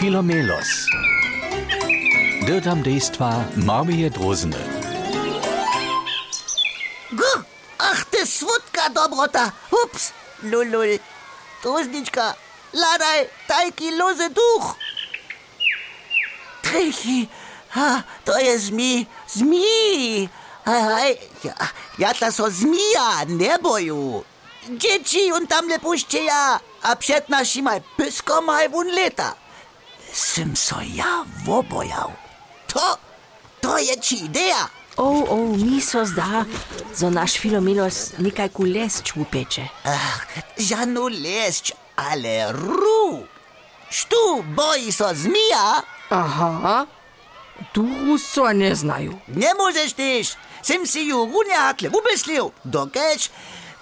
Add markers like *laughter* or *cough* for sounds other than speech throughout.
Filomelos. Dirtam dejstva Marmije Drozene. Gu, ach, ty słodka dobrota. Ups, lulul. Drozniczka, ladaj, tajki lozy duch. Trychi, ha, to jest zmi, zmi. Hej, ja, ja ta so zmija, nie boju. Dzieci on tam nie puśćcie ja, a przed naszymi pysko maj wun leta. sem sojavo bojal. To, to je či ideja. O, oh, o, oh, miso zda, za naš filominos nekaj kulesč upeče. Ah, žanu lesč, ale ru. Štu boji so zmija. Aha, tu so ne znajo. Ne moreš teš, sem si ju unjatle ubeslil, dokeč.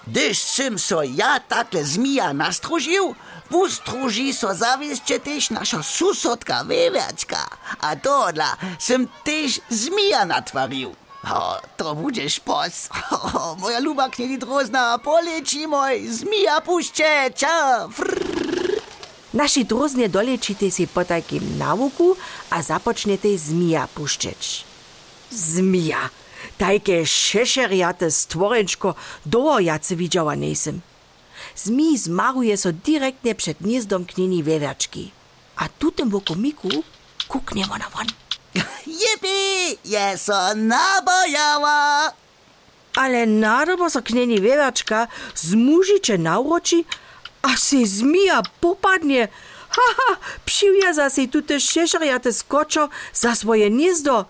Když jsem so ja takle zmija nastružil, Pustruži so zaviešte tež naša susodka Veviačka. A tohle sem tež zmija natvaril. O, to budeš pos. O, moja luba knedi drozna, poleči moj, zmija pušče, ča. Naši drozne dolečite si po takým navuku a započnete zmija puščeč. Zmija. Tajke šešerjate stworenčko doło jace widziała nesem. Zmij zmaruje so direktnie przed gniezdom knieni wewiaczki. A tutem wokomiku kuknie ona won. Yippie, *laughs* je so nabojała. Ale nadobo so knieni wewiaczka zmužiče nauroči, a se zmija popadnie. *laughs* Haha, přiwjaza si tute šešerjate skoczo za swoje gniezdo.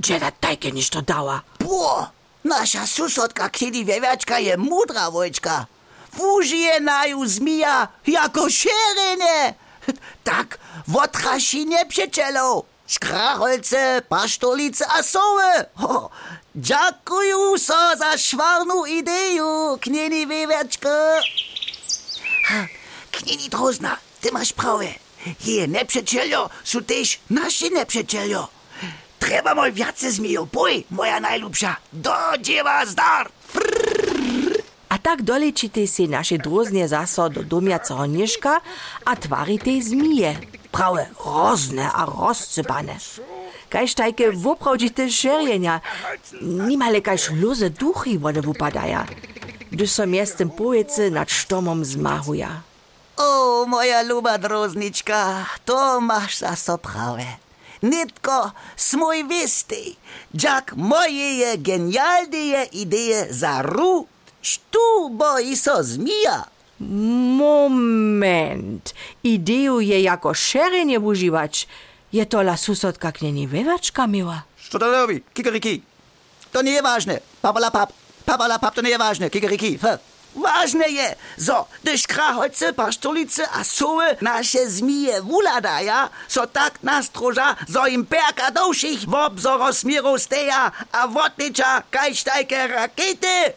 Dżeda tajke niż to dała. Bo, nasza susodka knieli wewiaczka je mudra wojczka. Wużyje naju zmija jako szerynie. *laughs* Tak, wotraši nepřečelo. Škracholce, paštolice a soły. Dziękuję so za szwarną ideju, knieni wewiaczka. Ha, Knieni drozna, ty masz prawe. Je nepřečeljo su też naši nepřečeljo. Treba moj viace zmijo, boj, moja najlubša. Do dziewa zdar. A tak dolečite si naše droznie zaso do domiaceho nieška a tvarite zmije. Prawe rozne a rozsypane. Kaž tajke woprawdzite šerjenja, nimale kaž luze duchy wone wupadaja, gdyż so miestem powiece nad sztomom zmahuja. O, moja luba droznička, to masz za so prawe. Nitko smoj wisty, jak moje je genialne ideje za ru, sztu boi so zmija. Moment, ideju je jako šerenje uživač, je to la susodka knieni wewaczka miła. Što to robi? Kikeriki. To nie je ważne. Papala pap. Papala pap to nie je ważne. Kikeriki. Ważne so, gdyż krachojce pa stolicy a suły nasze zmije wula daja, so tak nastroża, so im perka dołszych w obzorosmiru steja, a wotnicza kajsztajke rakete!